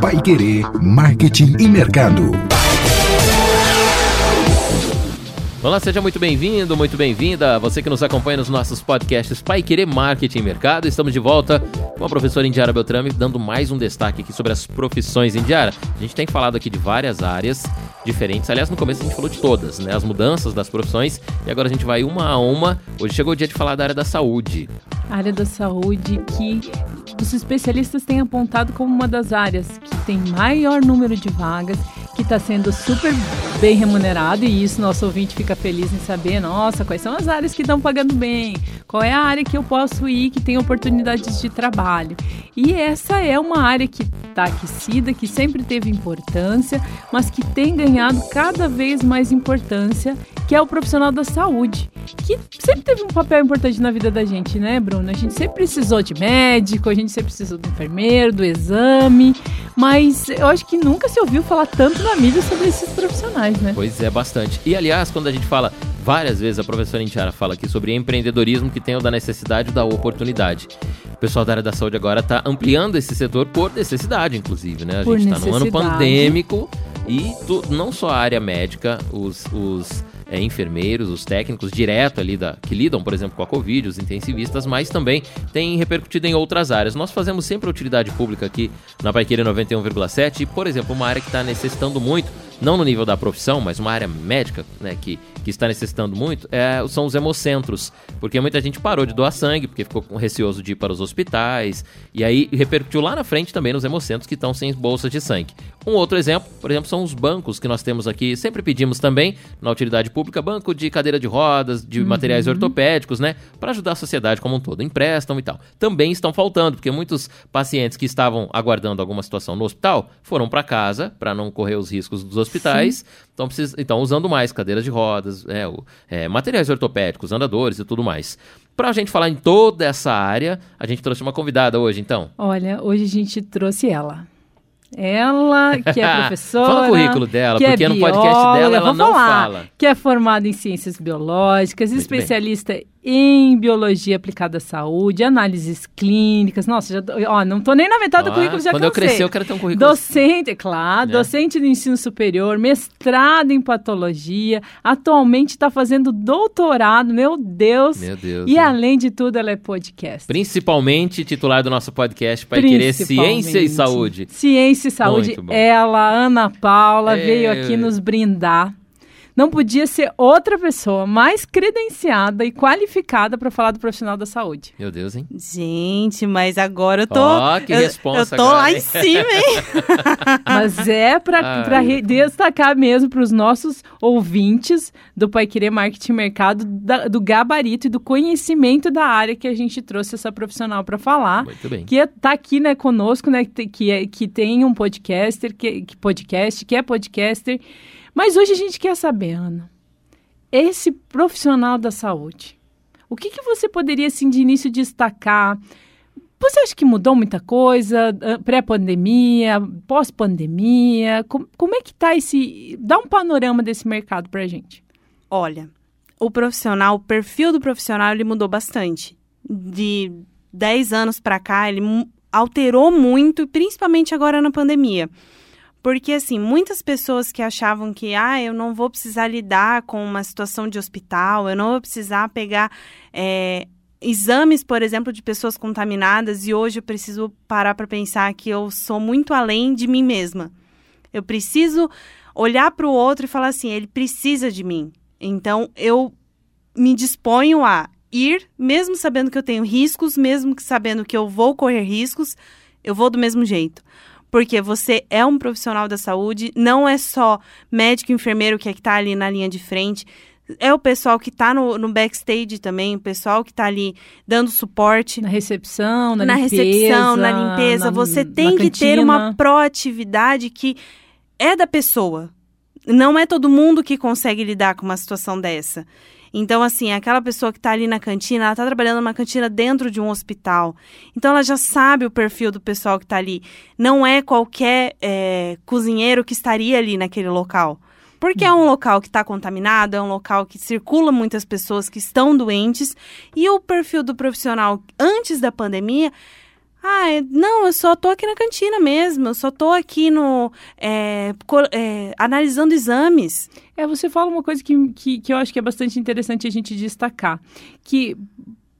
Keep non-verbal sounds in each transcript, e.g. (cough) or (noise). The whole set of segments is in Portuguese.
Pai Querer Marketing e Mercado. Olá, seja muito bem-vindo, muito bem-vinda. Você que nos acompanha nos nossos podcasts Pai Querer Marketing e Mercado. Estamos de volta com a professora Indiara Beltrame, dando mais um destaque aqui sobre as profissões. Indiara, a gente tem falado aqui de várias áreas diferentes. Aliás, no começo a gente falou de todas, né? As mudanças das profissões. E agora a gente vai uma a uma. Hoje chegou o dia de falar da área da saúde. A área da saúde que os especialistas têm apontado como uma das áreas que tem maior número de vagas, que está sendo super bem remunerado e isso nosso ouvinte fica feliz em saber, nossa, quais são as áreas que estão pagando bem, qual é a área que eu posso ir que tem oportunidades de trabalho. E essa é uma área que está aquecida, que sempre teve importância, mas que tem ganhado cada vez mais importância, que é o profissional da saúde, que sempre teve um papel importante na vida da gente, né, Bruno? A gente sempre precisou de médico, a gente sempre precisou do enfermeiro, do exame, mas eu acho que nunca se ouviu falar tanto na mídia sobre esses profissionais, né? Pois é, bastante. E aliás, quando a gente fala várias vezes, a professora Intiara fala aqui sobre empreendedorismo que tem o da necessidade da oportunidade. O pessoal da área da saúde agora está ampliando esse setor por necessidade, inclusive, né? A Por gente está num ano pandêmico e tu- não só a área médica, os, os é, enfermeiros, os técnicos direto ali da, que lidam, por exemplo, com a Covid, os intensivistas, mas também tem repercutido em outras áreas. Nós fazemos sempre a utilidade pública aqui na Paiqueira 91,7 e, por exemplo, uma área que está necessitando muito, não no nível da profissão, mas uma área médica, né, que, que está necessitando muito, é, são os hemocentros. Porque muita gente parou de doar sangue, porque ficou receoso de ir para os hospitais, e aí repercutiu lá na frente também nos hemocentros que estão sem bolsas de sangue. Um outro exemplo, por exemplo, são os bancos que nós temos aqui, sempre pedimos também na utilidade pública, banco de cadeira de rodas, de materiais ortopédicos, né, para ajudar a sociedade como um todo, emprestam e tal. Também estão faltando, porque muitos pacientes que estavam aguardando alguma situação no hospital foram para casa para não correr os riscos dos hospitais, então estão usando mais cadeiras de rodas, é, o- é, materiais ortopédicos, andadores e tudo mais. Pra gente falar em toda essa área, a gente trouxe uma convidada hoje, então. Olha, hoje a gente trouxe ela. Ela, que é (laughs) professora. Fala o currículo dela, que porque é no podcast bióloga, dela ela não falar, fala. Que é formada em ciências biológicas, Muito especialista em biologia aplicada à saúde, análises clínicas. Nossa, já, ó, não tô nem na metade do Ah, currículo, já quando eu cansei. crescer, eu quero ter um currículo. Docente, claro, É. docente do ensino superior, mestrado em patologia, atualmente está fazendo doutorado, meu Deus. Meu Deus. E né? além de tudo, ela é podcast. Principalmente titular do nosso podcast para querer ciência e saúde. Ciência e saúde. Ela, Ana Paula, É. veio aqui nos brindar. Não podia ser outra pessoa mais credenciada e qualificada para falar do profissional da saúde. Meu Deus, hein? Gente, mas agora eu tô. Ó, que eu, responsa Eu tô agora, lá hein? em cima, hein? (laughs) Mas é para destacar mesmo para os nossos ouvintes do Pai Querer Marketing Mercado da- do gabarito e do conhecimento da área que a gente trouxe essa profissional para falar. Muito bem. que está aqui né, conosco, né, que, que, é, que tem um podcaster, que, que podcast, que é podcaster. Mas hoje a gente quer saber, Ana, esse profissional da saúde, o que, que você poderia, assim, de início destacar? Você acha que mudou muita coisa? ah, Pré-pandemia, pós-pandemia? Com- como é que tá esse... Dá um panorama desse mercado pra gente. Olha, o profissional, o perfil do profissional, ele mudou bastante. De 10 anos pra cá, ele alterou muito, principalmente agora na pandemia. Porque, assim, muitas pessoas que achavam que, ah, eu não vou precisar lidar com uma situação de hospital, eu não vou precisar pegar é, exames, por exemplo, de pessoas contaminadas, e hoje eu preciso parar para pensar que eu sou muito além de mim mesma. Eu preciso olhar para o outro e falar assim, ele precisa de mim. Então, eu me disponho a ir, mesmo sabendo que eu tenho riscos, mesmo que sabendo que eu vou correr riscos, eu vou do mesmo jeito. Porque você é um profissional da saúde, não é só médico e enfermeiro que é está ali na linha de frente, é o pessoal que está no, no backstage também, o pessoal que está ali dando suporte Na recepção, na, na limpeza. recepção, na limpeza. na- você tem que ter uma proatividade que é da pessoa. Não é todo mundo que consegue lidar com uma situação dessa. Então, assim, aquela pessoa que está ali na cantina, ela está trabalhando numa cantina dentro de um hospital. Então, ela já sabe o perfil do pessoal que está ali. Não é qualquer é, cozinheiro que estaria ali naquele local. Porque é um local que está contaminado, é um local que circula muitas pessoas que estão doentes. E o perfil do profissional antes da pandemia Ah, não, eu só tô aqui na cantina mesmo, eu só tô aqui no. É, é, analisando exames. É, você fala uma coisa que, que, que eu acho que é bastante interessante a gente destacar. Que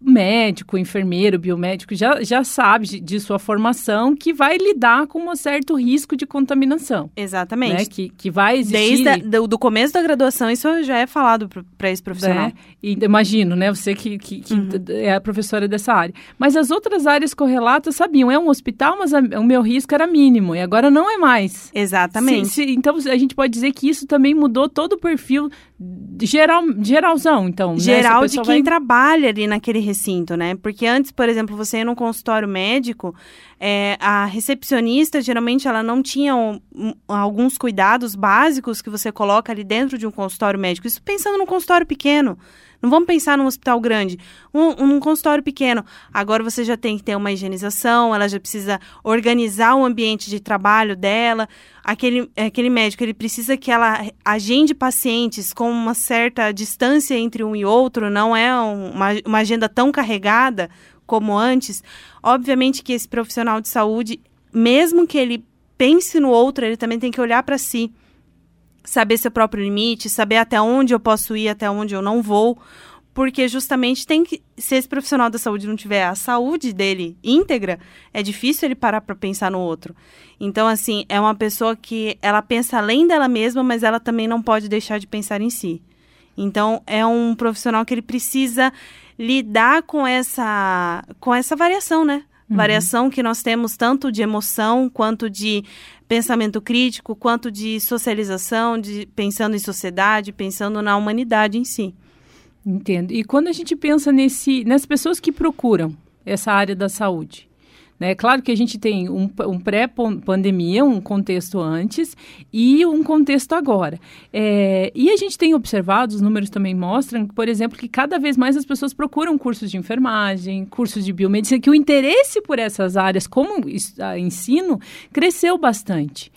médico, enfermeiro, biomédico já, já sabe de, de, sua formação que vai lidar com um certo risco de contaminação. Exatamente. Né? Que, que vai existir... Desde a, do, do, começo da graduação, isso já é falado para esse profissional. É, e, imagino, né? Você que, que, que uhum. é a professora dessa área. Mas as outras áreas correlatas sabiam, é um hospital, mas a, o meu risco era mínimo, e agora não é mais. Exatamente. Se, se, então, a gente pode dizer que isso também mudou todo o perfil geral, geralzão, então. Né? Geral né? de quem vai... trabalha ali naquele recinto, né? Porque antes, por exemplo, você ia num consultório médico, é, a recepcionista, geralmente, ela não tinha um, um, alguns cuidados básicos que você coloca ali dentro de um consultório médico. Isso pensando num consultório pequeno. Não vamos pensar num hospital grande, um, um consultório pequeno. Agora você já tem que ter uma higienização, ela já precisa organizar o ambiente de trabalho dela. Aquele, aquele médico, ele precisa que ela agende pacientes com uma certa distância entre um e outro, não é uma, uma agenda tão carregada como antes. Obviamente que esse profissional de saúde, mesmo que ele pense no outro, ele também tem que olhar para si saber seu próprio limite, saber até onde eu posso ir, até onde eu não vou, porque justamente tem que, se esse profissional da saúde não tiver a saúde dele íntegra, é difícil ele parar para pensar no outro. Então, assim, é uma pessoa que ela pensa além dela mesma, mas ela também não pode deixar de pensar em si. Então, é um profissional que ele precisa lidar com essa com essa variação, né? Uhum. Variação que nós temos tanto de emoção quanto de pensamento crítico, quanto de socialização, de pensando em sociedade, pensando na humanidade em si. Entendo. E quando a gente pensa nesse, nas pessoas que procuram essa área da saúde, né? Claro que a gente tem um, um pré-pandemia, um contexto antes e um contexto agora. É, e a gente tem observado, os números também mostram, por exemplo, que cada vez mais as pessoas procuram cursos de enfermagem, cursos de biomedicina, que o interesse por essas áreas como ensino cresceu bastante.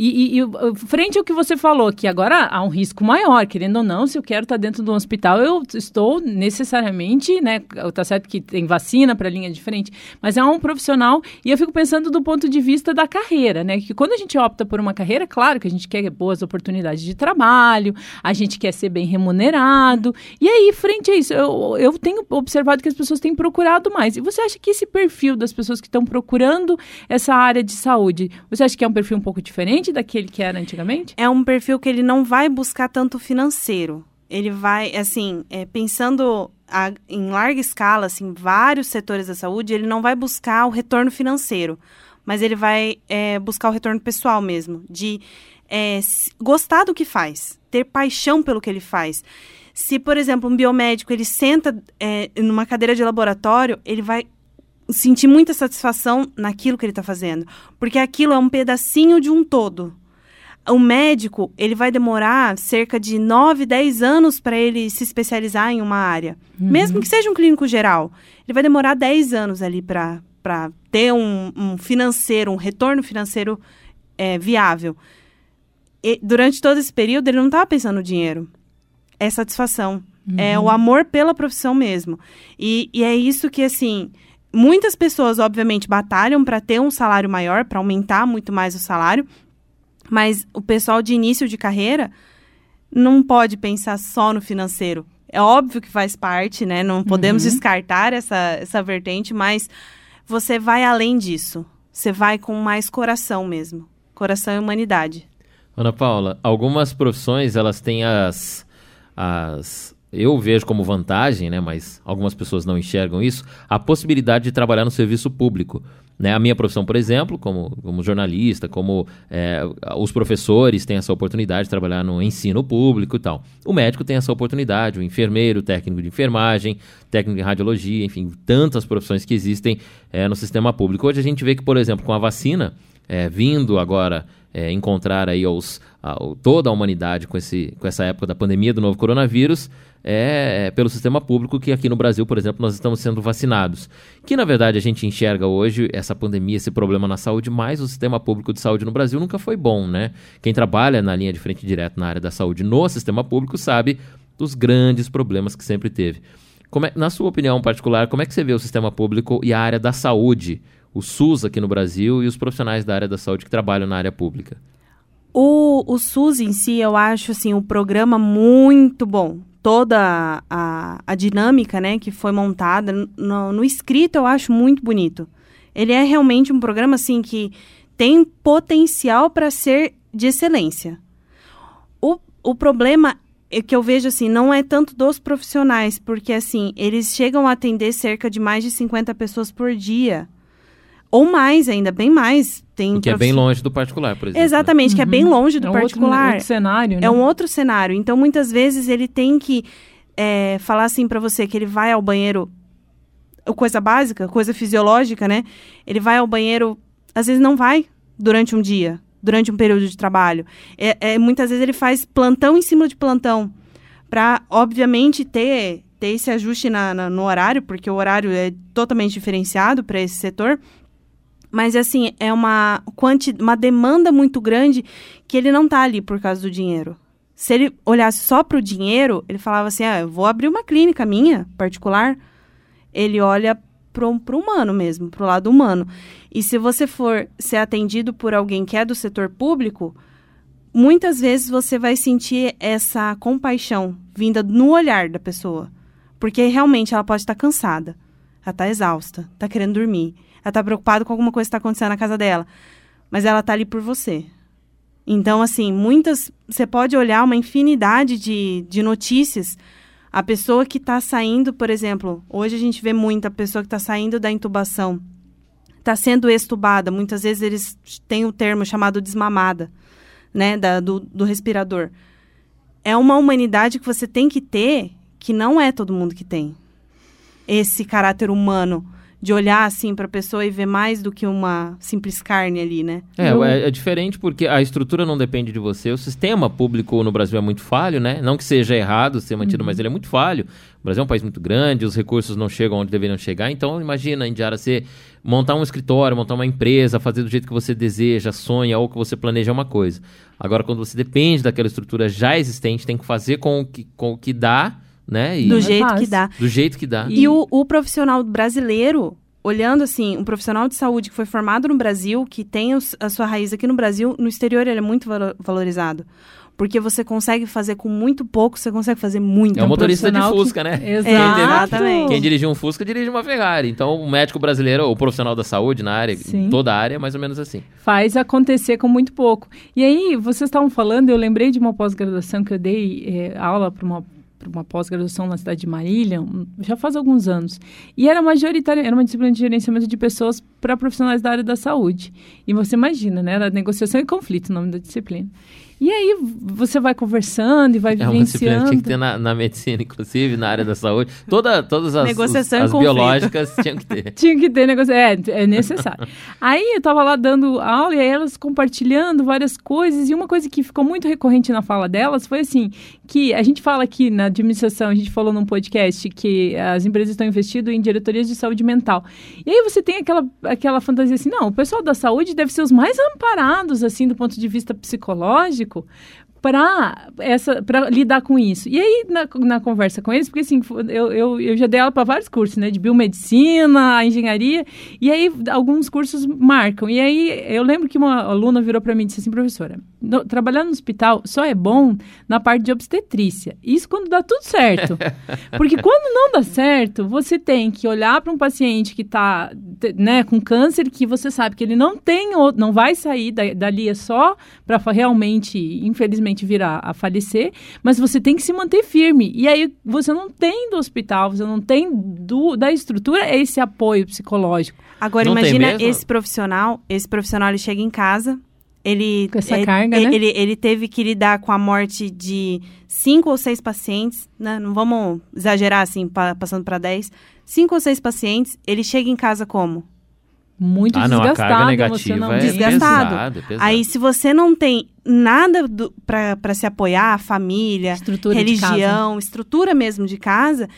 E, e, e, frente ao que você falou, que agora há um risco maior, querendo ou não, se eu quero estar dentro de um hospital, eu estou necessariamente, né? Tá certo que tem vacina para linha diferente, mas é um profissional e eu fico pensando do ponto de vista da carreira, né? Que quando a gente opta por uma carreira, claro que a gente quer boas oportunidades de trabalho, a gente quer ser bem remunerado. E aí, frente a isso, eu, eu tenho observado que as pessoas têm procurado mais. E você acha que esse perfil das pessoas que estão procurando essa área de saúde, você acha que é um perfil um pouco diferente? Diferente daquele que era antigamente? É um perfil que ele não vai buscar tanto financeiro. Ele vai, assim, é, pensando a, em larga escala, assim, vários setores da saúde, ele não vai buscar o retorno financeiro, mas ele vai é, buscar o retorno pessoal mesmo, de é, gostar do que faz, ter paixão pelo que ele faz. Se, por exemplo, um biomédico ele senta é, numa cadeira de laboratório, ele vai sentir muita satisfação naquilo que ele está fazendo, porque aquilo é um pedacinho de um todo. O médico, ele vai demorar cerca de 9, 10 anos para ele se especializar em uma área. Uhum. Mesmo que seja um clínico geral, ele vai demorar 10 anos ali para ter um, um, financeiro, um retorno financeiro é, viável. E, durante todo esse período, ele não estava pensando no dinheiro. É satisfação. Uhum. É o amor pela profissão mesmo. E, e é isso que, assim, Muitas pessoas, obviamente, batalham para ter um salário maior, para aumentar muito mais o salário, mas o pessoal de início de carreira não pode pensar só no financeiro. É óbvio que faz parte, né? Não podemos uhum. descartar essa, essa vertente, mas você vai além disso. Você vai com mais coração mesmo. Coração e humanidade. Ana Paula, algumas profissões elas têm as, as eu vejo como vantagem, né, mas algumas pessoas não enxergam isso, a possibilidade de trabalhar no serviço público. Né? A minha profissão, por exemplo, como, como jornalista, como é, os professores têm essa oportunidade de trabalhar no ensino público e tal. O médico tem essa oportunidade, o enfermeiro, técnico de enfermagem, técnico de radiologia, enfim, tantas profissões que existem é, no sistema público. Hoje a gente vê que, por exemplo, com a vacina, é, vindo agora é, encontrar aí a, toda a humanidade com, esse, com essa época da pandemia do novo coronavírus, é, é, pelo sistema público que aqui no Brasil, por exemplo, nós estamos sendo vacinados. Que na verdade a gente enxerga hoje essa pandemia, esse problema na saúde, mas o sistema público de saúde no Brasil nunca foi bom, né? Quem trabalha na linha de frente direto na área da saúde no sistema público sabe dos grandes problemas que sempre teve. É, na sua opinião particular, como é que você vê o sistema público e a área da saúde o SUS aqui no Brasil e os profissionais da área da saúde que trabalham na área pública? O, o SUS em si, eu acho assim, o programa muito bom. Toda a, a dinâmica né, que foi montada no, no escrito, eu acho muito bonito. Ele é realmente um programa assim que tem potencial para ser de excelência. O, o problema é que eu vejo assim, não é tanto dos profissionais, porque assim, eles chegam a atender cerca de mais de 50 pessoas por dia. Ou mais ainda, bem mais. Tem que é bem longe do particular, por exemplo. Exatamente, né? que é bem longe do é um particular. Outro, outro cenário, né? É um outro cenário. Então, muitas vezes, ele tem que é, falar assim para você que ele vai ao banheiro, coisa básica, coisa fisiológica, né? Ele vai ao banheiro, às vezes não vai durante um dia, durante um período de trabalho. É, é muitas vezes ele faz plantão em cima de plantão, para, obviamente, ter, ter esse ajuste na, na, no horário, porque o horário é totalmente diferenciado para esse setor. Mas, assim, é uma, quanti, uma demanda muito grande que ele não está ali por causa do dinheiro. Se ele olhasse só para o dinheiro, ele falava assim: ah, eu vou abrir uma clínica minha, particular. Ele olha para o humano mesmo, para o lado humano. E se você for ser atendido por alguém que é do setor público, muitas vezes você vai sentir essa compaixão vinda no olhar da pessoa. Porque realmente ela pode estar cansada, ela está exausta, está querendo dormir ela tá preocupada com alguma coisa que está acontecendo na casa dela. Mas ela tá ali por você. Então, assim, muitas. Você pode olhar uma infinidade de, de notícias. A pessoa que está saindo, por exemplo, hoje a gente vê muita pessoa que está saindo da intubação, está sendo estubada. Muitas vezes eles têm o termo chamado desmamada, né, da, do, do respirador. É uma humanidade que você tem que ter que não é todo mundo que tem. Esse caráter humano de olhar assim para a pessoa e ver mais do que uma simples carne ali, né? É, é, é, diferente porque a estrutura não depende de você. O sistema público no Brasil é muito falho, né? Não que seja errado ser mantido, uhum. mas ele é muito falho. O Brasil é um país muito grande, os recursos não chegam onde deveriam chegar. Então, imagina, Indiara, você montar um escritório, montar uma empresa, fazer do jeito que você deseja, sonha ou que você planeja é uma coisa. Agora, quando você depende daquela estrutura já existente, tem que fazer com o que, com o que dá né? E do jeito que dá. Do jeito que dá. E, e o, o, profissional brasileiro, olhando assim, um profissional de saúde que foi formado no Brasil, que tem os, a sua raiz aqui no Brasil, no exterior ele é muito valorizado. Porque você consegue fazer com muito pouco, você consegue fazer muito. É um motorista de Fusca, que... né? Exatamente. Quem dirige um Fusca dirige uma Ferrari. Então, o médico brasileiro, o profissional da saúde na área, Sim. toda a área, é mais ou menos assim. Faz acontecer com muito pouco. E aí, vocês estavam falando, eu lembrei de uma pós-graduação que eu dei é, aula para uma uma pós-graduação na cidade de Marília, já faz alguns anos. E era majoritária, era uma disciplina de gerenciamento de pessoas para profissionais da área da saúde. E você imagina, né? Era negociação e conflito, o nome da disciplina. E aí você vai conversando e vai vivenciando. É uma tinha que ter na, na, medicina, inclusive, na área da saúde. Toda, todas as, negociação os, as biológicas tinham que ter. (laughs) tinha que ter negociação, é, é necessário. aí eu estava lá dando aula e aí elas compartilhando várias coisas. E uma coisa que ficou muito recorrente na fala delas foi assim, que a gente fala aqui na administração, a gente falou num podcast que as empresas estão investindo em diretorias de saúde mental. E aí você tem aquela, aquela fantasia assim, não, o pessoal da saúde deve ser os mais amparados, assim, do ponto de vista psicológico, lógico para essa para lidar com isso. E aí, na, na conversa com eles, porque assim, eu, eu, eu já dei aula para vários cursos, né? De biomedicina, engenharia, e aí alguns cursos marcam. E aí eu lembro que uma aluna virou para mim e disse assim, professora, no, trabalhar no hospital só é bom na parte de obstetrícia. Isso quando dá tudo certo. (laughs) Porque quando não dá certo, você tem que olhar para um paciente que está né, com câncer, que você sabe que ele não tem, não vai sair dali é só para realmente, infelizmente, infelizmente vir a, a, falecer, mas você tem que se manter firme. E aí você não tem do hospital, você não tem do, da estrutura esse apoio psicológico. Agora não imagina esse profissional, esse profissional ele chega em casa, ele com essa ele, carga, ele, né? ele, ele, teve que lidar com a morte de cinco ou seis pacientes, né? Não vamos exagerar assim, pa, passando para dez. Cinco ou seis pacientes, ele chega em casa como? Muito ah, não, desgastado, a carga negativa é desgastado. Pesado, pesado. Aí se você não tem nada para se apoiar, a família, estrutura religião, estrutura mesmo de casa,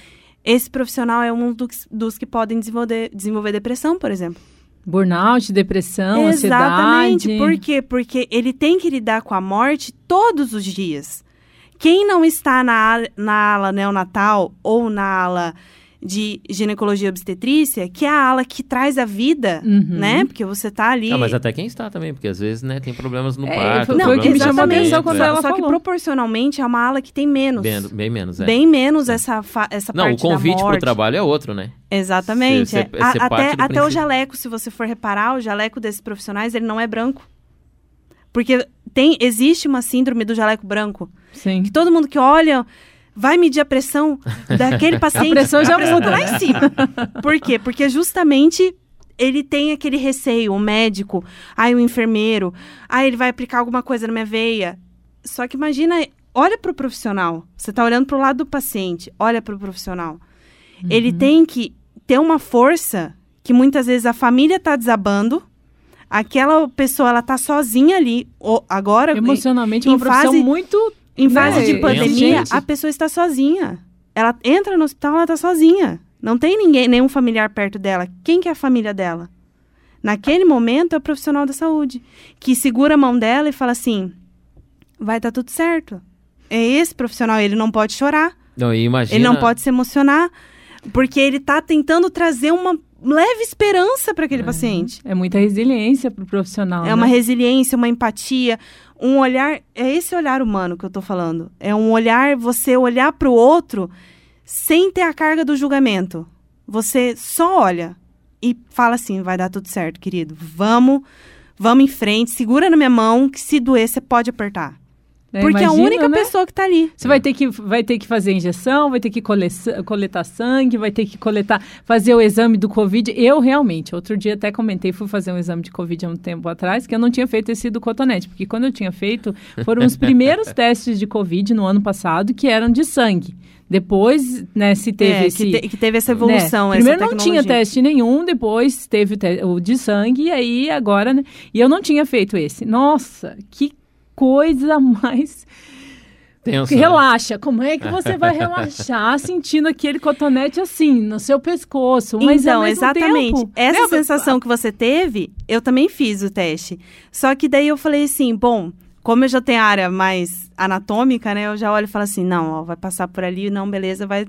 esse profissional é um dos, dos que podem desenvolver, desenvolver depressão, por exemplo. Burnout, depressão, Exatamente. ansiedade. Por quê? Porque ele tem que lidar com a morte todos os dias. Quem não está na, na ala neonatal ou na ala de ginecologia e obstetrícia, que é a ala que traz a vida, Uhum. né? Porque você tá ali. Ah, mas até quem está também, porque às vezes, né, tem problemas no É, parto. Não, o que problemas chamou atenção quando é. ela Só que falou. proporcionalmente é uma ala que tem menos. Bem, bem menos, é. Bem menos essa, fa- essa Não, o parte da convite pro morte. trabalho é outro, né? Exatamente. Ser- é. ser- A- até até o jaleco, se você for reparar, o jaleco desses profissionais, ele não é branco. Porque tem, existe uma síndrome do jaleco branco. Sim. Que todo mundo que olha vai medir a pressão daquele (laughs) paciente. pressão já tá muda. lá em cima. Por quê? Porque justamente ele tem aquele receio, o médico, aí o enfermeiro, aí ele vai aplicar alguma coisa na minha veia. Só que imagina, olha para o profissional. Você está olhando para o lado do paciente, olha para o profissional. Ele tem que ter uma força que muitas vezes a família está desabando, aquela pessoa ela tá sozinha ali, ou agora Emocionalmente, em é uma profissão fase- muito. Em fase de Tem pandemia, gente. a pessoa está sozinha. Ela entra no hospital, ela está sozinha. Não tem ninguém, nenhum familiar perto dela. Quem que é a família dela? Naquele momento é o profissional da saúde que segura a mão dela e fala assim: vai dar tudo certo. É esse profissional, ele não pode chorar, Não, imagina... ele não pode se emocionar, porque ele está tentando trazer uma leve esperança para aquele paciente. É muita resiliência pro profissional. É uma né? resiliência, uma empatia, um olhar. É esse olhar humano que eu tô falando. É um olhar, você olhar para o outro sem ter a carga do julgamento. Você só olha e fala assim: vai dar tudo certo, querido. Vamos, vamos em frente, segura na minha mão, que se doer, você pode apertar. É, Porque é a imagina, única né? pessoa que tá ali. Você vai ter que, vai ter que fazer injeção, vai ter que cole- coletar sangue, vai ter que coletar, fazer o exame do Covid. Eu realmente, outro dia até comentei, fui fazer um exame de Covid há um tempo atrás, que eu não tinha feito esse do cotonete, porque quando eu tinha feito, foram os primeiros (laughs) testes de Covid no ano passado que eram de sangue. Depois, né, se teve É, esse... que, te- que teve essa evolução. né? essa Primeiro não tinha teste nenhum, depois teve o, te- o de sangue, e aí agora, né? E eu não tinha feito esse. Nossa, que coisa (laughs) mais Tenso, né? Relaxa. Como é que (laughs) você vai relaxar sentindo aquele cotonete assim, no seu pescoço? Mas então, exatamente. tempo, Essa né, sensação que você teve, eu também fiz o teste. Só que daí eu falei assim, bom, como eu já tenho a área mais anatômica, né? Eu já olho e falo assim, não, ó, vai passar por ali, não, beleza, vai...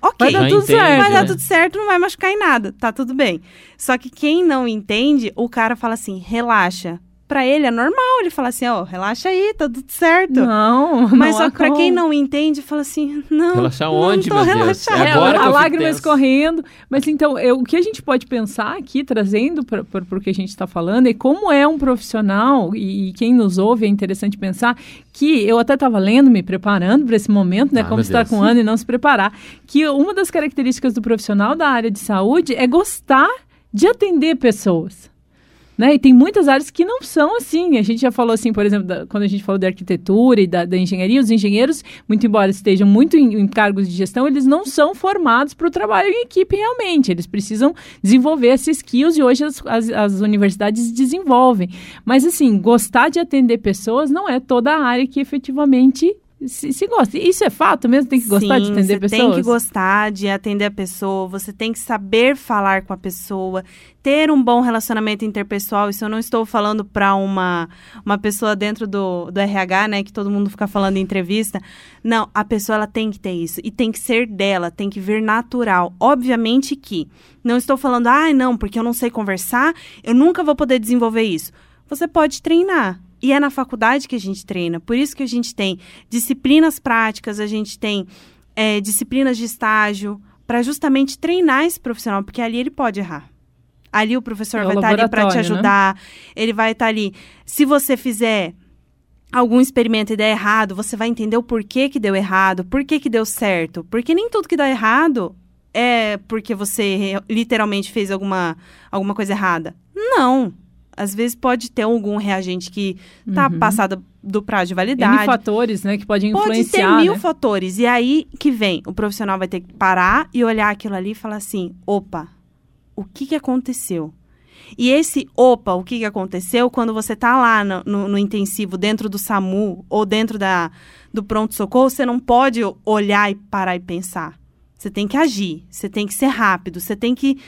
Ok. Vai dar tudo entende, certo. Vai dar né? tudo certo, não vai machucar em nada, tá tudo bem. Só que quem não entende, o cara fala assim, relaxa. Pra ele é normal, ele fala assim, ó, relaxa aí, tá tudo certo. Não, Mas não só como. quem não entende, fala assim, não. Relaxar não onde, tô meu Deus? relaxada. É É, agora que a lágrima escorrendo. Mas então, eu- o que a gente pode pensar aqui, trazendo para o que a gente está falando, é como é um profissional, e, e quem nos ouve é interessante pensar, que eu até estava lendo, me preparando para esse momento, né? Ah, como estar Deus. com um ano e não se preparar, que uma das características do profissional da área de saúde é gostar de atender pessoas. Né? E tem muitas áreas que não são assim. A gente já falou assim, por exemplo, da- quando a gente falou da arquitetura e da, da engenharia, os engenheiros, muito embora estejam muito em, em cargos de gestão, eles não são formados para o trabalho em equipe realmente. Eles precisam desenvolver esses skills e hoje as, as, as universidades desenvolvem. Mas assim, gostar de atender pessoas não é toda a área que efetivamente se, se gosta. Isso é fato mesmo? Tem que gostar de Sim, atender você pessoas? tem que gostar de atender a pessoa, você tem que saber falar com a pessoa, ter um bom relacionamento interpessoal. Isso eu não estou falando para uma, uma pessoa dentro do, do RH, né, que todo mundo fica falando em entrevista. Não, a pessoa ela tem que ter isso e tem que ser dela, tem que vir natural. Obviamente que não estou falando, ah, não, porque eu não sei conversar, eu nunca vou poder desenvolver isso. Você pode treinar. E é na faculdade que a gente treina. Por isso que a gente tem disciplinas práticas, a gente tem é, disciplinas de estágio, para justamente treinar esse profissional, porque ali ele pode errar. Ali o professor É o vai estar ali para te né? ajudar, ele vai estar ali. Se você fizer algum experimento e der errado, você vai entender o porquê que deu errado, por que que deu certo. Porque nem tudo que dá errado é porque você literalmente fez alguma, alguma coisa errada. Não. Às vezes pode ter algum reagente que tá Uhum. passado do prazo de validade. fatores, né, que podem Pode ter influenciar, mil né? fatores. E aí que vem, o profissional vai ter que parar e olhar aquilo ali e falar assim: opa, o que, que aconteceu? E esse opa, o que, que aconteceu, quando você tá lá no, no- no intensivo, dentro do SAMU ou dentro da, do pronto-socorro, você não pode olhar e parar e pensar. Você tem que agir, você tem que ser rápido, você tem que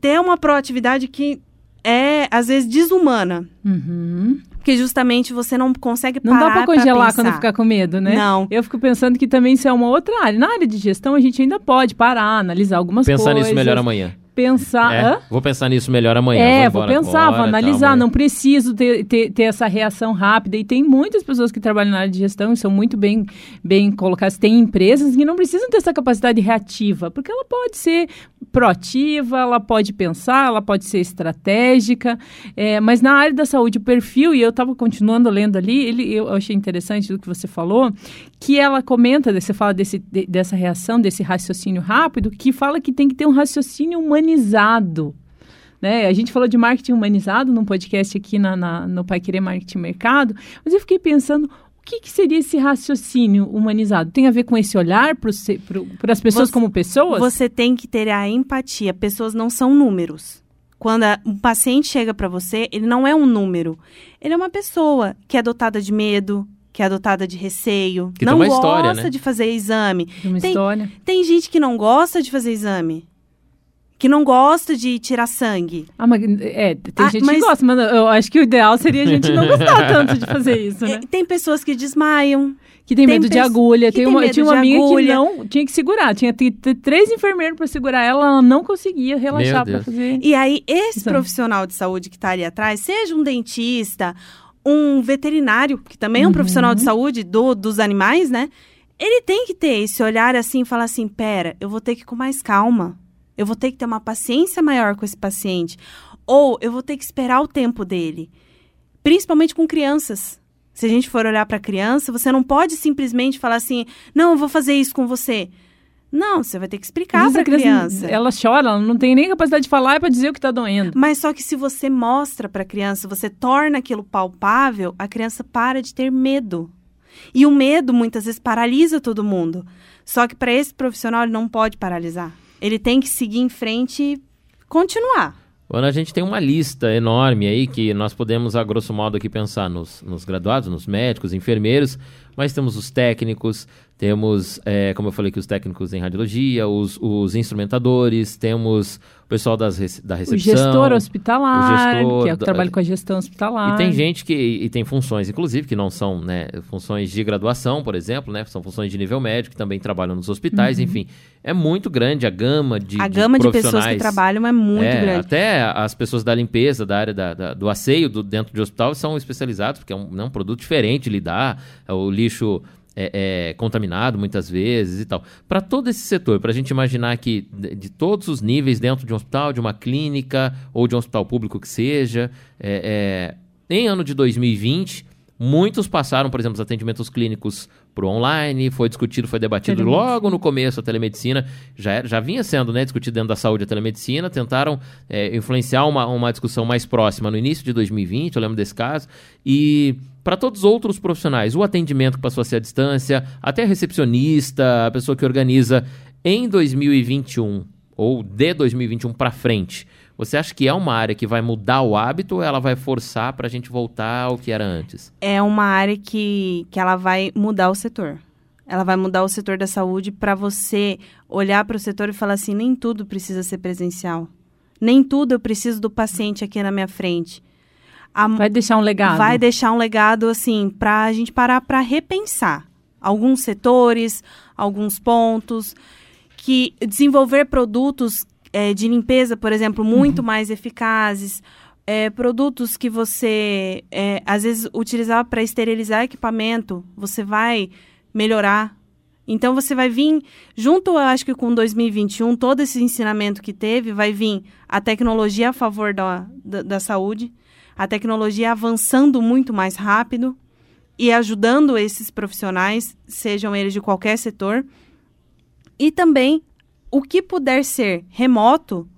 ter uma proatividade que é, às vezes, desumana. Uhum. Porque justamente você não consegue Não parar dá pra congelar pensar. quando ficar com medo, né? Não. Eu fico pensando que também isso é uma outra área. Na área de gestão, a gente ainda pode parar, analisar algumas Pensar coisas. nisso melhor amanhã. Pensar. É, vou pensar nisso melhor amanhã. É, vou, embora pensar, agora, vou analisar, amanhã. não preciso ter, ter, ter essa reação rápida. E tem muitas pessoas que trabalham na área de gestão e são muito bem, bem colocadas. Tem empresas que não precisam ter essa capacidade reativa, porque ela pode ser proativa, ela pode pensar, ela pode ser estratégica. É, mas na área da saúde, o perfil, e eu estava continuando lendo ali, ele, eu achei interessante do que você falou, que ela comenta, você fala desse, de- dessa reação, desse raciocínio rápido, que fala que tem que ter um raciocínio humanizado. Né? A gente falou de marketing humanizado num podcast aqui na, na- no Pai Querer Marketing Mercado, mas eu fiquei pensando, o que, que seria esse raciocínio humanizado? Tem a ver com esse olhar para as pessoas Você- como pessoas? Você tem que ter a empatia. Pessoas não são números. Quando a- um paciente chega para você, ele não é um número. Ele é uma pessoa que é dotada de medo, que é dotada de receio, Que tem não gosta história, né? de fazer exame. De uma tem- história. Tem gente que não gosta de fazer exame. Que não gosta de tirar sangue. Ah, mas é, tem Ah, gente mas- que gosta, mas eu acho que o ideal seria a gente não gostar (laughs) tanto de fazer isso, né? E Tem pessoas que desmaiam. Que tem, Tem medo de agulha. que Tem tem uma, medo tinha uma de amiga que agulha. não tinha que segurar. Tinha que ter três enfermeiros para segurar ela, ela não conseguia relaxar para fazer. E aí, esse Exame. profissional de saúde que está ali atrás, seja um dentista, um veterinário, que também é um Uhum. profissional de saúde do- dos animais, né? Ele tem que ter esse olhar assim e falar assim: pera, eu vou ter que ir com mais calma. Eu vou ter que ter uma paciência maior com esse paciente. Ou eu vou ter que esperar o tempo dele. Principalmente com crianças. Se a gente for olhar para a criança, você não pode simplesmente falar assim: não, eu vou fazer isso com você. Não, você vai ter que explicar para a criança. Ela chora, ela não tem nem capacidade de falar para dizer o que está doendo. Mas só que se você mostra para a criança, você torna aquilo palpável, a criança para de ter medo. E o medo muitas vezes paralisa todo mundo. Só que para esse profissional ele não pode paralisar. Ele tem que seguir em frente e continuar. Quando a gente tem uma lista enorme aí que nós podemos, a grosso modo, aqui pensar nos, nos graduados, nos médicos, enfermeiros, mas temos os técnicos, temos, é, como eu falei aqui, os técnicos em radiologia, os, os instrumentadores, temos o pessoal das, da O recepção. gestor hospitalar, o gestor que é o que trabalha com a gestão hospitalar. E tem gente que e tem funções, inclusive, que não são né, funções de graduação, por exemplo, né? São funções de nível médio que também trabalham nos hospitais, enfim. É muito grande a gama de Uhum. a gama de, pessoas que trabalham é muito É, grande. Até as pessoas da limpeza, da área da- da- do asseio do, dentro de hospital são especializados, porque é um, né, um produto diferente lidar. é o lixo é, é contaminado muitas vezes e tal. Para todo esse setor, para a gente imaginar que de, de todos os níveis dentro de um hospital, de uma clínica ou de um hospital público que seja, é, é, em ano de 2020, muitos passaram, por exemplo, os atendimentos clínicos para o online, foi discutido, foi debatido logo no começo a telemedicina, já, já vinha sendo né, discutido dentro da saúde a telemedicina, tentaram é, influenciar uma, uma discussão mais próxima no início de 2020, eu lembro desse caso, e para todos os outros profissionais, o atendimento que passou a ser à distância, até a recepcionista, a pessoa que organiza em 2021 ou de 2021 para frente, você acha que é uma área que vai mudar o hábito ou ela vai forçar para a gente voltar ao que era antes? É uma área que, que ela vai mudar o setor. Ela vai mudar o setor da saúde para você olhar para o setor e falar assim: nem tudo precisa ser presencial. Nem tudo eu preciso do paciente aqui na minha frente. A- Vai deixar um legado. vai deixar um legado assim para a gente parar para repensar alguns setores, alguns pontos, que desenvolver produtos eh, de limpeza, por exemplo, muito mais eficazes, eh, produtos que você eh, às vezes utilizava para esterilizar equipamento, você vai melhorar. Então você vai vir junto, eu acho que com 2021, todo esse ensinamento que teve, vai vir a tecnologia a favor da, da, da saúde, a tecnologia avançando muito mais rápido e ajudando esses profissionais, sejam eles de qualquer setor. E também o que puder ser remoto,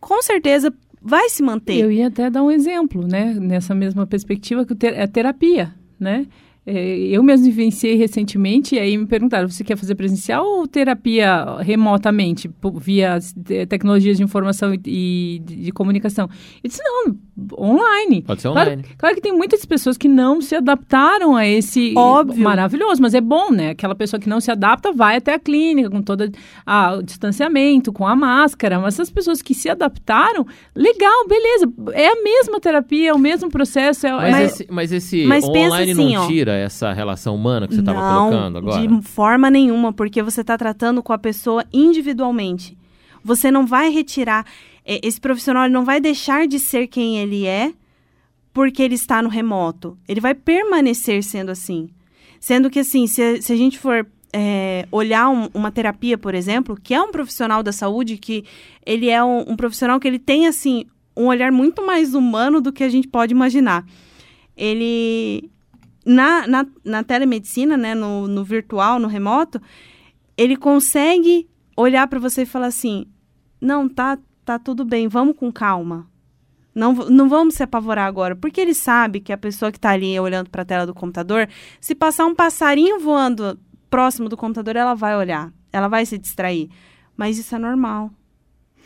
com certeza vai se manter. Eu ia até dar um exemplo, né? Nessa mesma perspectiva que ter- é terapia, né? É, eu mesmo vivenciei recentemente e aí me perguntaram, você quer fazer presencial ou terapia remotamente, via tecnologias de informação e de, de comunicação? Eu disse, não, online. Pode ser online. Claro, claro, que tem muitas pessoas que não se adaptaram a esse Óbvio. maravilhoso, mas é bom, né? Aquela pessoa que não se adapta vai até a clínica com todo a, o distanciamento, com a máscara, mas essas pessoas que se adaptaram, legal, beleza, é a mesma terapia, é o mesmo processo. É, mas, é... esse, mas esse Mas pensa online assim, não ó. tira essa relação humana que você estava colocando agora? De forma nenhuma, porque você está tratando com a pessoa individualmente. Você não vai retirar. eh, Esse profissional não vai deixar de ser quem ele é porque ele está no remoto. Ele vai permanecer sendo assim. Sendo que, assim, se, se a gente for eh, olhar um- uma terapia, por exemplo, que é um profissional da saúde, que ele é um, um profissional que ele tem, assim, um olhar muito mais humano do que a gente pode imaginar. Ele, na, na, na telemedicina, né, no, no virtual, no remoto, ele consegue olhar para você e falar assim: não, tá, tá tudo bem, vamos com calma. Não, não vamos se apavorar agora, porque ele sabe que a pessoa que está ali olhando para a tela do computador, se passar um passarinho voando próximo do computador, ela vai olhar, ela vai se distrair. Mas isso é normal.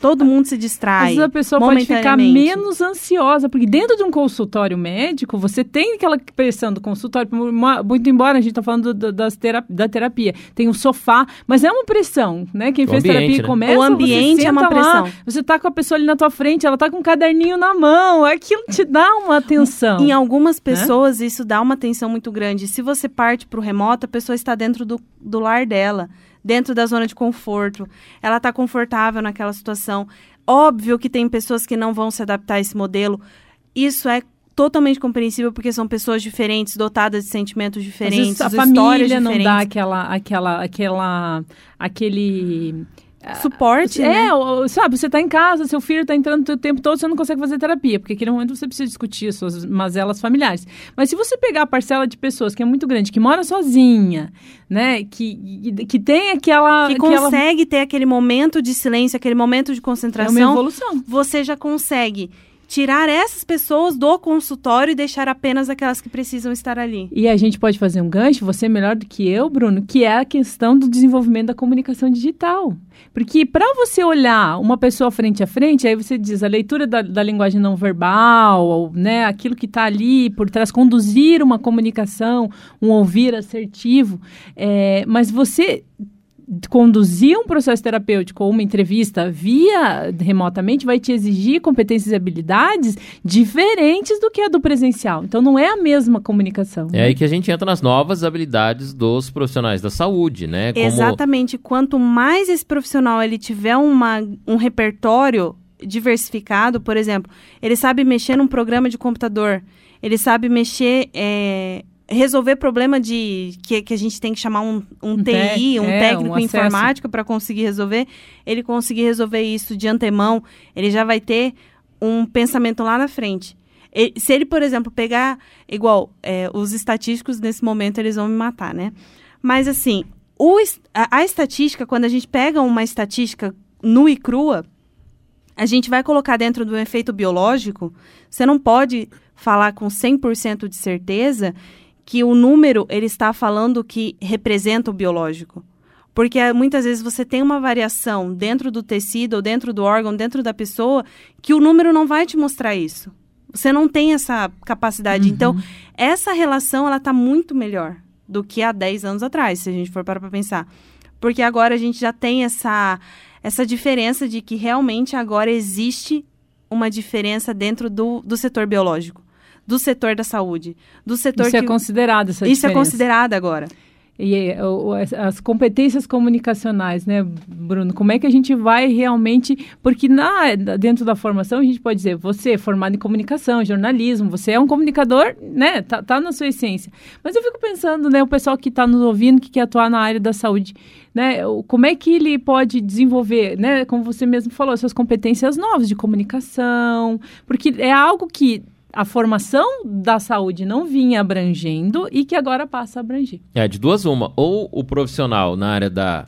Todo mundo se Às distrai. vezes a pessoa pode ficar menos ansiosa, porque dentro de um consultório médico, você tem aquela pressão do consultório, mu- muito embora a gente está falando do- das tera- da terapia, tem um sofá, mas é uma pressão, né? Quem O fez ambiente, terapia né? e começa, O ambiente você é uma senta lá, pressão. você tá com a pessoa ali na tua frente, ela tá com um caderninho na mão, aquilo te dá uma atenção. Em algumas pessoas, isso dá uma tensão muito grande. Se você parte para o remoto, a pessoa está dentro do, do lar dela, dentro da zona de conforto. Ela está confortável naquela situação. Óbvio que tem pessoas que não vão se adaptar a esse modelo. Isso é totalmente compreensível porque são pessoas diferentes, dotadas de sentimentos Às diferentes, vezes a histórias família não diferentes. dá aquela, aquela, aquela, aquele suporte, É, né? o- sabe, você tá em casa, seu filho tá entrando o tempo todo, você não consegue fazer terapia, porque naquele momento você precisa discutir as suas mazelas familiares. Mas se você pegar a parcela de pessoas que é muito grande, que mora sozinha, né, que, que, tem aquela... Que consegue ter aquele momento de silêncio, aquele momento de é uma concentração. evolução. você já consegue tirar essas pessoas do consultório e deixar apenas aquelas que precisam estar ali. E a gente pode fazer um gancho, você é melhor do que eu, Bruno, que é a questão do desenvolvimento da comunicação digital. Porque para você olhar uma pessoa frente a frente, aí você diz a leitura da, da linguagem não verbal, ou, né, aquilo que está ali por trás, conduzir uma comunicação, um ouvir assertivo. É, mas você conduzir um processo terapêutico ou uma entrevista via remotamente vai te exigir competências e habilidades diferentes do que a do presencial. Então não é a mesma comunicação. É né? aí que a gente entra nas novas habilidades dos profissionais da saúde, né? Como Exatamente. Quanto mais esse profissional ele tiver uma, um repertório diversificado, por exemplo, ele sabe mexer num programa de computador, ele sabe mexer, é, resolver problema de que, que a gente tem que chamar um, um Um TI, um é, técnico um informática para conseguir resolver, ele conseguir resolver isso de antemão, ele já vai ter um pensamento lá na frente. Se ele, por exemplo, pegar igual é, os estatísticos nesse momento eles vão me matar, né? Mas assim, o a, a estatística, quando a gente pega uma estatística nua e crua, a gente vai colocar dentro do efeito biológico, você não pode falar com 100% de certeza que o número ele está falando que representa o biológico. Porque eh, muitas vezes você tem uma variação dentro do tecido, ou dentro do órgão, dentro da pessoa, que o número não vai te mostrar isso. Você não tem essa capacidade. Então, essa relação ela está muito melhor do que há 10 anos atrás, se a gente for parar para pensar. Porque agora a gente já tem essa, essa diferença de que realmente agora existe uma diferença dentro do, do setor biológico, do setor da saúde, do setor Isso é que... considerado essa isso é diferença. considerado agora. E é, as, as competências comunicacionais, né, Bruno? Como é que a gente vai realmente. Porque na, dentro da formação a gente pode dizer, você é formado em comunicação, jornalismo, você é um comunicador, né? Tá, tá na sua essência. Mas eu fico pensando, né, o pessoal que está nos ouvindo, que quer atuar na área da saúde, né? Como é que ele pode desenvolver, né? Como você mesmo falou, suas competências novas de comunicação, porque é algo que a formação da saúde não vinha abrangendo e que agora passa a abranger. É, de duas uma. Ou o profissional na área da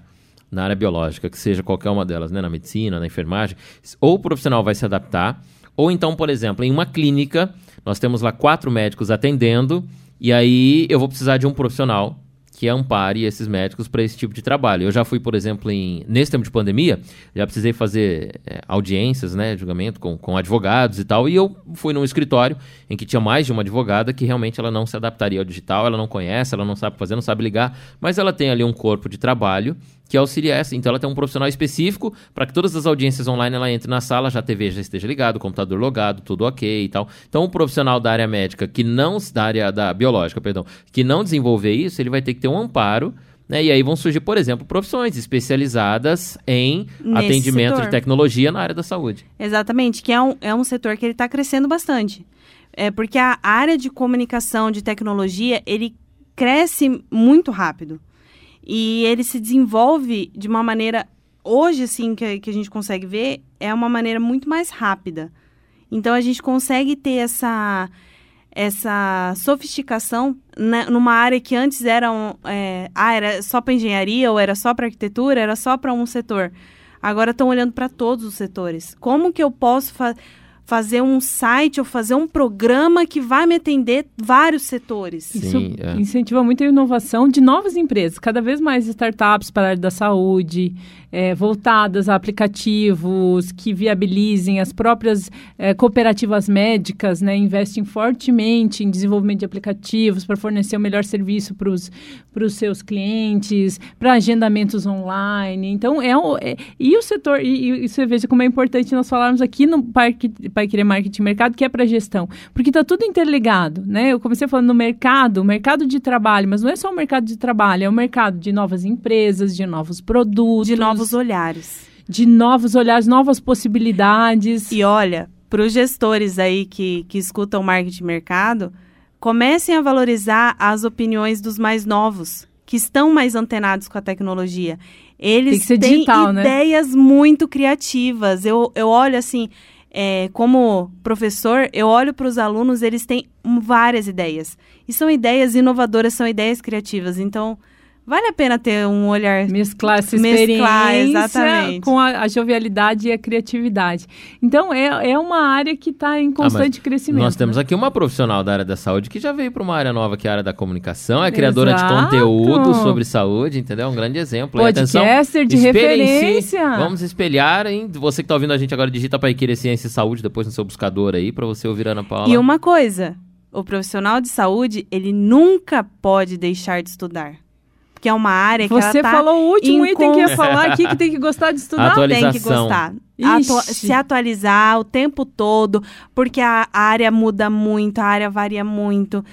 na área biológica, que seja qualquer uma delas, né, na medicina, na enfermagem, ou o profissional vai se adaptar, ou então, por exemplo, em uma clínica, nós temos lá quatro médicos atendendo E aí eu vou precisar de um profissional que ampare esses médicos para esse tipo de trabalho. Eu já fui, por exemplo, em, nesse tempo de pandemia, já precisei fazer é, audiências, né, julgamento com, com advogados e tal, e eu fui num escritório em que tinha mais de uma advogada que realmente ela não se adaptaria ao digital, ela não conhece, ela não sabe fazer, não sabe ligar, mas ela tem ali um corpo de trabalho que auxilia essa. Então ela tem um profissional específico para que todas as audiências online ela entre na sala, já a TV já esteja ligado, o computador logado, tudo ok e tal. Então o profissional da área médica que não da área da biológica, perdão, que não desenvolver isso, ele vai ter que ter um amparo né? E aí vão surgir, por exemplo, profissões especializadas em Nesse atendimento setor. de tecnologia na área da saúde. Exatamente, que é um, é um setor que ele está crescendo bastante. É porque a área de comunicação, de tecnologia, ele cresce muito rápido. E ele se desenvolve de uma maneira, hoje, assim, que, que a gente consegue ver, é uma maneira muito mais rápida. Então, a gente consegue ter essa, essa sofisticação né, numa área que antes era, um, é, ah, era só para engenharia ou era só para arquitetura, era só para um setor. Agora estão olhando para todos os setores. Como que eu posso fa fazer um site ou fazer um programa que vai me atender vários setores? Sim, Isso é. incentiva muito a inovação de novas empresas, cada vez mais startups para a área da saúde, eh, voltadas a aplicativos que viabilizem as próprias eh, cooperativas médicas, né, investem fortemente em desenvolvimento de aplicativos para fornecer o melhor serviço para os seus clientes, para agendamentos online. Então, é, um- é- e o setor, e, e você veja como é importante nós falarmos aqui no Parque Pai Querer Marketing Mercado, que é para gestão, porque está tudo interligado, né? Eu comecei falando no mercado, mercado de trabalho, mas não é só o mercado de trabalho, é o mercado de novas empresas, de novos produtos, De novos olhares. de novos olhares, novas possibilidades. E olha, para os gestores aí que, que escutam marketing mercado, comecem a valorizar as opiniões dos mais novos, que estão mais antenados com a tecnologia. Eles têm digital, né? ideias muito criativas. Eu, eu olho assim, é, como professor, eu olho para os alunos, eles têm várias ideias. E são ideias inovadoras, são ideias criativas. Então, vale a pena ter um olhar Mesclar essa Mesclar, experiência exatamente. com a, a jovialidade e a criatividade. Então, é, é uma área que está em constante crescimento. Nós temos né? aqui uma profissional da área da saúde que já veio para uma área nova, que é a área da comunicação, é criadora de Exato. conteúdo sobre saúde, entendeu? É um grande exemplo. Atenção, Podcaster de referência. Vamos espelhar, hein? Você que está ouvindo a gente agora, digita para Iqueira Ciência e Saúde depois no seu buscador aí, para você ouvir a Ana Paula. E uma coisa, o profissional de saúde, ele nunca pode deixar de estudar. Porque é uma área que Você tá falou o último em item que ia falar aqui, que tem que gostar de estudar. Tem que gostar. Atua- se atualizar o tempo todo, porque a área muda muito, a área varia muito.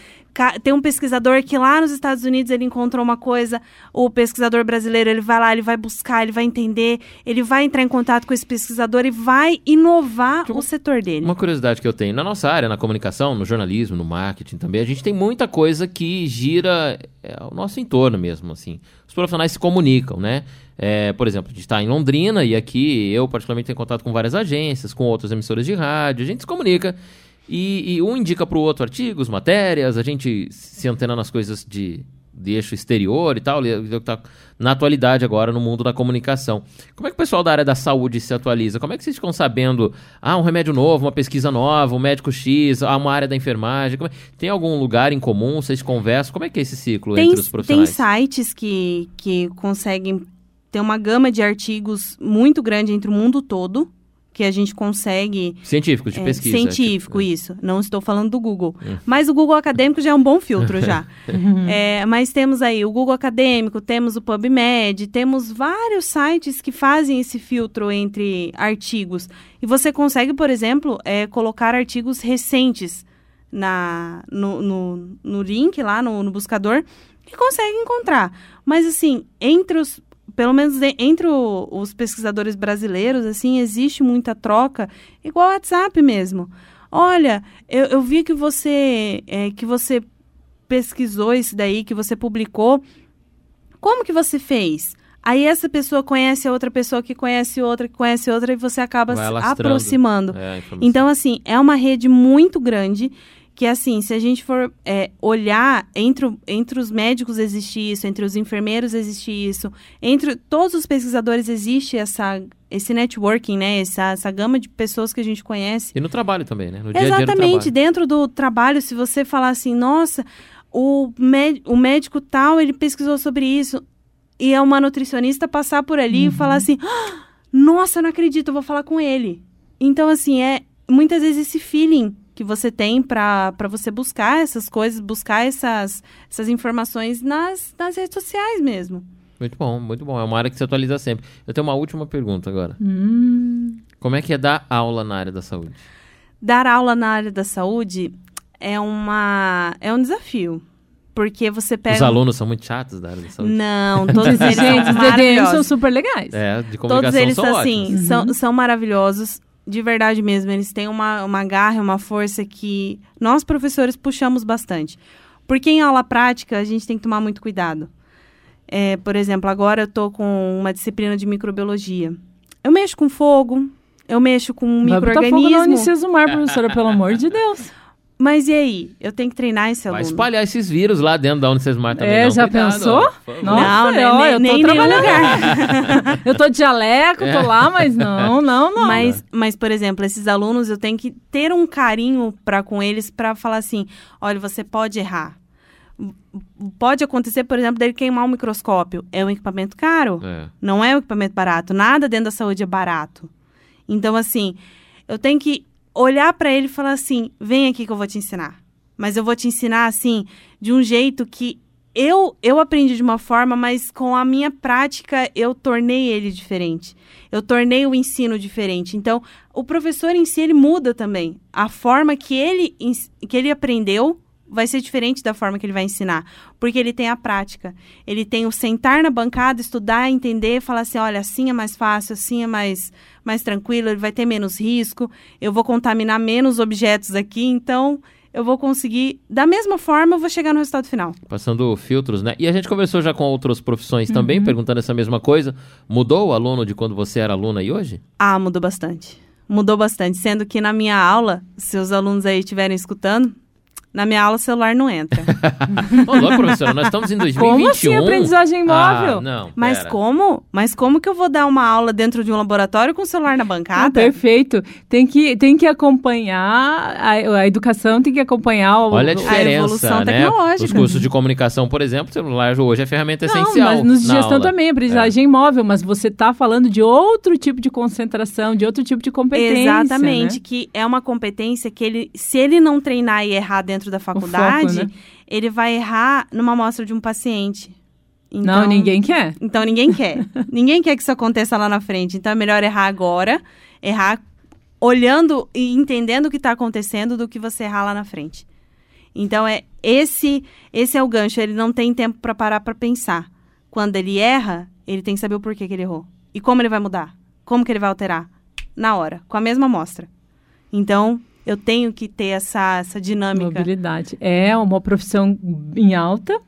Tem um pesquisador que lá nos Estados Unidos ele encontrou uma coisa, o pesquisador brasileiro ele vai lá, ele vai buscar, ele vai entender, ele vai entrar em contato com esse pesquisador e vai inovar o setor dele. Uma curiosidade que eu tenho, na nossa área, na comunicação, no jornalismo, no marketing também, a gente tem muita coisa que gira é, o nosso entorno mesmo, assim. Os profissionais se comunicam, né? É, por exemplo, a gente está em Londrina e aqui eu particularmente tenho contato com várias agências, com outras emissoras de rádio, a gente se comunica e, e um indica para o outro artigos, matérias, a gente se antena nas coisas de, de eixo exterior e tal, tá na atualidade agora no mundo da comunicação. Como é que o pessoal da área da saúde se atualiza? Como é que vocês ficam sabendo, ah, um remédio novo, uma pesquisa nova, um médico X, ah, uma área da enfermagem? É- Tem algum lugar em comum? Vocês conversam? Como é que é esse ciclo Tem, entre os tem profissionais? sites que, que conseguem ter uma gama de artigos muito grande entre o mundo todo, que a gente consegue. Científicos, de é, pesquisa. científico, tipo, isso. Não estou falando do Google. Hum. Mas o Google Acadêmico já é um bom filtro já. (laughs) É, mas temos aí o Google Acadêmico, temos o PubMed, temos vários sites que fazem esse filtro entre artigos. E você consegue, por exemplo, é, colocar artigos recentes na, no, no, no link lá no, no buscador e consegue encontrar. Mas assim, entre os pelo menos entre o- os pesquisadores brasileiros, assim, existe muita troca, igual o WhatsApp mesmo. Olha, eu, eu vi que você é, que você pesquisou isso daí, que você publicou. Como que você fez? Aí essa pessoa conhece a outra pessoa que conhece outra, que conhece outra, e você acaba Vai se aproximando. É. Então, assim, é uma rede muito grande que, assim, se a gente for é, olhar, entre, entre os médicos existe isso, entre os enfermeiros existe isso, entre todos os pesquisadores existe essa, esse networking, né? Essa, essa gama de pessoas que a gente conhece. E no trabalho também, né? No dia a dia Exatamente, trabalho. dentro do trabalho, se você falar assim, nossa, o, o médico tal, ele pesquisou sobre isso. E é uma nutricionista passar por ali e falar assim: "Ah, nossa, eu não acredito, eu vou falar com ele. Então, assim, é muitas vezes esse feeling que você tem para você buscar essas coisas, buscar essas, essas informações nas, nas redes sociais mesmo. Muito bom, muito bom. É uma área que se atualiza sempre. Eu tenho uma última pergunta agora. Hum, Como é que é dar aula na área da saúde? Dar aula na área da saúde é uma é um desafio. Porque você pega. Os alunos são muito chatos da área da saúde? Não, todos eles (laughs) gente, são os DDMs são super legais. É, de Todos comunicação eles, são assim, ótimos. são, são maravilhosos. De verdade mesmo. Eles têm uma, uma garra, uma força que nós, professores, puxamos bastante. Porque em aula prática, a gente tem que tomar muito cuidado. É, por exemplo, agora eu tô com uma disciplina de microbiologia. Eu mexo com fogo, eu mexo com Vai botar fogo na micro-organismo. Unicesumar, professora, pelo amor de Deus. (laughs) Mas e aí? Eu tenho que treinar esse Vai aluno. espalhar esses vírus lá dentro da Unicesumar também. É, não. já Cuidado, pensou? ó. Nossa, Não, né, nem, eu tô nem em nenhum trabalhando. lugar. (laughs) Eu tô de jaleco, É. tô lá, mas não, (laughs) não, não. Mas, mas, por exemplo, esses alunos, eu tenho que ter um carinho para com eles para falar assim: olha, você pode errar. Pode acontecer, por exemplo, dele queimar um microscópio. É um equipamento caro, É. não é um equipamento barato. Nada dentro da saúde é barato. Então, assim, eu tenho que olhar para ele e falar assim: vem aqui que eu vou te ensinar. Mas eu vou te ensinar, assim, de um jeito que eu, eu aprendi de uma forma, mas com a minha prática eu tornei ele diferente. Eu tornei o ensino diferente. Então, o professor em si, ele muda também. A forma que ele, que ele aprendeu vai ser diferente da forma que ele vai ensinar. Porque ele tem a prática. Ele tem o sentar na bancada, estudar, entender, falar assim, olha, assim é mais fácil, assim é mais, mais tranquilo, ele vai ter menos risco, eu vou contaminar menos objetos aqui, então eu vou conseguir, da mesma forma, eu vou chegar no resultado final. Passando filtros, né? E a gente conversou já com outras profissões também, perguntando essa mesma coisa. Mudou o aluno de quando você era aluna e hoje? Ah, mudou bastante. Mudou bastante. Sendo que na minha aula, se os alunos aí estiverem escutando, na minha aula o celular não entra. (laughs) Ô, louco, professora, nós estamos em 2021. Como assim aprendizagem móvel? Ah, não, Mas pera. como? Mas como que eu vou dar uma aula dentro de um laboratório com o celular na Ah, bancada? perfeito. Tem que, tem que acompanhar, a, a educação tem que acompanhar o, Olha a diferença, evolução né? tecnológica. Os cursos de comunicação, por exemplo, o celular hoje é ferramenta Não, essencial. mas nos de na gestão aula. também, aprendizagem móvel, mas você tá falando de outro tipo de concentração, de outro tipo de competência. Exatamente, né? que é uma competência que ele, se ele não treinar e errar dentro da faculdade, né? ele vai errar numa amostra de um paciente. Não, Então- ninguém quer. Então ninguém quer. (laughs) ninguém quer que isso aconteça lá na frente. Então é melhor errar agora, errar olhando e entendendo o que está acontecendo do que você errar lá na frente. Então é esse esse é o gancho. Ele não tem tempo para parar para pensar. Quando ele erra, ele tem que saber o porquê que ele errou e como ele vai mudar, como que ele vai alterar na hora, com a mesma amostra. Então eu tenho que ter essa essa dinâmica. Mobilidade. É uma profissão em alta.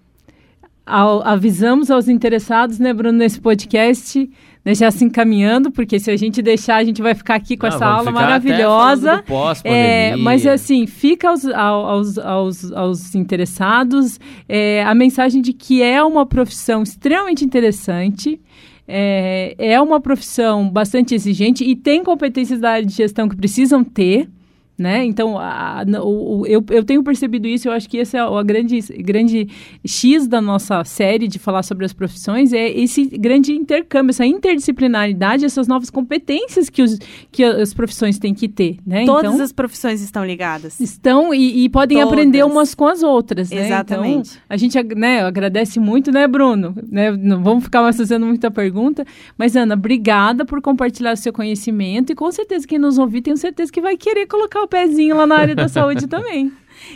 Ao- avisamos aos interessados, né, Bruno, nesse podcast, né, já se encaminhando, porque se a gente deixar, a gente vai ficar aqui com Não, essa vamos aula maravilhosa. pós-pandemia. É, mas assim, fica aos, ao- aos, aos, aos interessados é, a mensagem de que é uma profissão extremamente interessante. É, é uma profissão bastante exigente e tem competências da área de gestão que precisam ter. Né? Então, a- o- o- eu, eu tenho percebido isso, eu acho que esse é o a grande, grande X da nossa série de falar sobre as profissões, é esse grande intercâmbio, essa interdisciplinaridade, essas novas competências que, os, que as profissões têm que ter. Né? Todas então, as profissões estão ligadas. estão e, e podem Todas. aprender umas com as outras, né? Exatamente. Então, a gente né, agradece muito, né, Bruno? Né, não vamos ficar mais fazendo muita pergunta. Mas, Ana, obrigada por compartilhar o seu conhecimento e com certeza quem nos ouvir, tenho certeza que vai querer colocar o pezinho lá na área da (laughs) saúde também.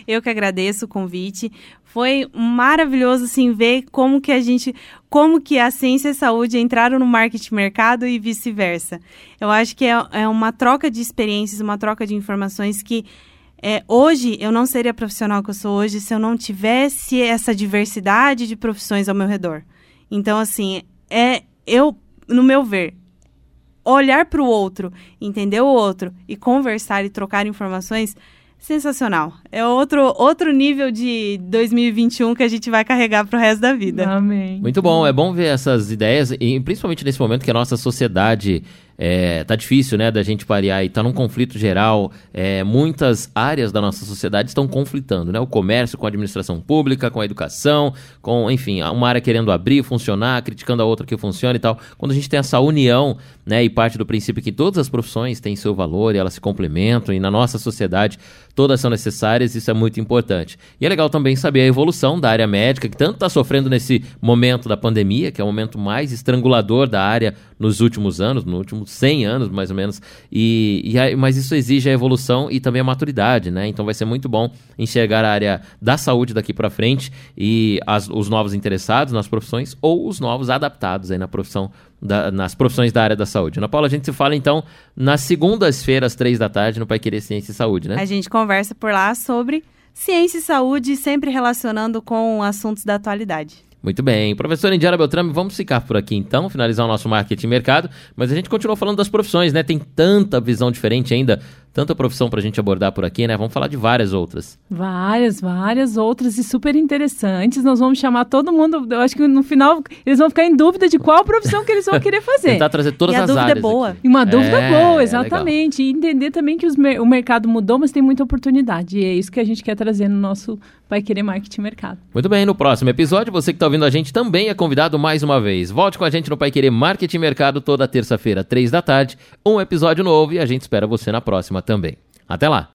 Eu que agradeço o convite. Foi maravilhoso assim ver como que a gente, como que a ciência e a saúde entraram no marketing mercado e vice-versa. Eu acho que é, é uma troca de experiências, uma troca de informações que é, hoje eu não seria a profissional que eu sou hoje se eu não tivesse essa diversidade de profissões ao meu redor. Então assim, é eu, no meu ver, olhar para o outro, entender o outro e conversar e trocar informações, sensacional. É outro, outro nível de 2021 que a gente vai carregar para o resto da vida. Amém. Muito bom, é bom ver essas ideias, e principalmente nesse momento que a nossa sociedade é, tá difícil, né, da gente parear e tá num conflito geral. É, muitas áreas da nossa sociedade estão conflitando, né? O comércio com a administração pública, com a educação, com, enfim, uma área querendo abrir, funcionar, criticando a outra que funciona e tal. Quando a gente tem essa união, né, e parte do princípio que todas as profissões têm seu valor e elas se complementam, e na nossa sociedade todas são necessárias, isso é muito importante. E é legal também saber a evolução da área médica, que tanto está sofrendo nesse momento da pandemia, que é o momento mais estrangulador da área nos últimos anos, nos últimos 100 anos mais ou menos, e, e mas isso exige a evolução e também a maturidade, né? Então vai ser muito bom enxergar a área da saúde daqui para frente e as, os novos interessados nas profissões ou os novos adaptados aí na profissão da, nas profissões da área da saúde. Ana Paula, a gente se fala então nas segundas-feiras, três da tarde, no Pai Querer Ciência e Saúde, né? A gente conversa por lá sobre ciência e saúde, sempre relacionando com assuntos da atualidade. Muito bem. Professora Indiara Beltrame, vamos ficar por aqui então, finalizar o nosso marketing mercado, mas a gente continua falando das profissões, né? Tem tanta visão diferente ainda tanta profissão para a gente abordar por aqui, né? Vamos falar de várias outras. Várias, várias outras e super interessantes. Nós vamos chamar todo mundo. Eu acho que no final eles vão ficar em dúvida de qual profissão que eles vão querer (laughs) fazer. Tentar trazer todas e a as dúvida áreas. é boa. Aqui. E uma dúvida É, boa, é exatamente. e entender também que mer- o mercado mudou, mas tem muita oportunidade. E é isso que a gente quer trazer no nosso Vai Querer Marketing Mercado. Muito bem, no próximo episódio, você que está ouvindo a gente também é convidado mais uma vez. Volte com a gente no Pai Querer Marketing Mercado toda terça-feira, três da tarde. Um episódio novo e a gente espera você na próxima também. Até lá!